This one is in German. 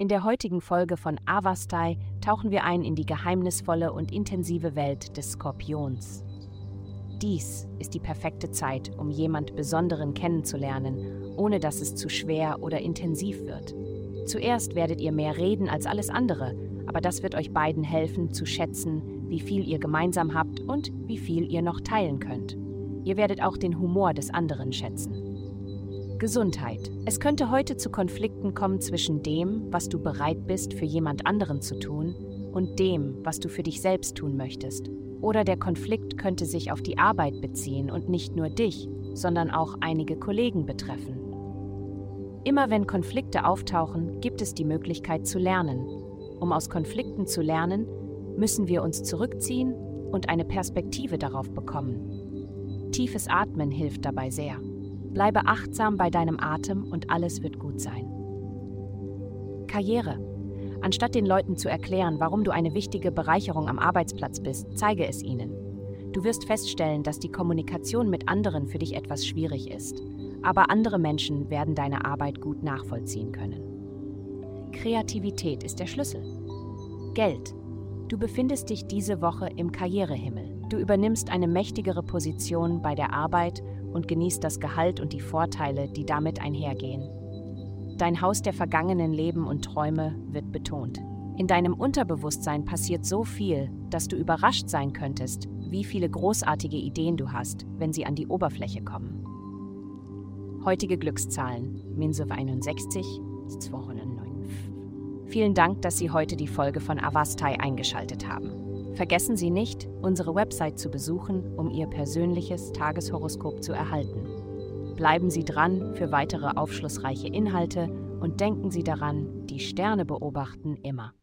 In der heutigen Folge von Avastai tauchen wir ein in die geheimnisvolle und intensive Welt des Skorpions. Dies ist die perfekte Zeit, um jemand Besonderen kennenzulernen, ohne dass es zu schwer oder intensiv wird. Zuerst werdet ihr mehr reden als alles andere, aber das wird euch beiden helfen zu schätzen, wie viel ihr gemeinsam habt und wie viel ihr noch teilen könnt. Ihr werdet auch den Humor des anderen schätzen. Gesundheit. Es könnte heute zu Konflikten kommen zwischen dem, was du bereit bist für jemand anderen zu tun, und dem, was du für dich selbst tun möchtest. Oder der Konflikt könnte sich auf die Arbeit beziehen und nicht nur dich, sondern auch einige Kollegen betreffen. Immer wenn Konflikte auftauchen, gibt es die Möglichkeit zu lernen. Um aus Konflikten zu lernen, müssen wir uns zurückziehen und eine Perspektive darauf bekommen. Tiefes Atmen hilft dabei sehr. Bleibe achtsam bei deinem Atem und alles wird gut sein. Karriere. Anstatt den Leuten zu erklären, warum du eine wichtige Bereicherung am Arbeitsplatz bist, zeige es ihnen. Du wirst feststellen, dass die Kommunikation mit anderen für dich etwas schwierig ist, aber andere Menschen werden deine Arbeit gut nachvollziehen können. Kreativität ist der Schlüssel. Geld. Du befindest dich diese Woche im Karrierehimmel. Du übernimmst eine mächtigere Position bei der Arbeit und genießt das Gehalt und die Vorteile, die damit einhergehen. Dein Haus der vergangenen Leben und Träume wird betont. In deinem Unterbewusstsein passiert so viel, dass du überrascht sein könntest, wie viele großartige Ideen du hast, wenn sie an die Oberfläche kommen. Heutige Glückszahlen: Minsuv 61, 209. Vielen Dank, dass Sie heute die Folge von Avastai eingeschaltet haben. Vergessen Sie nicht, unsere Website zu besuchen, um Ihr persönliches Tageshoroskop zu erhalten. Bleiben Sie dran für weitere aufschlussreiche Inhalte und denken Sie daran, die Sterne beobachten immer.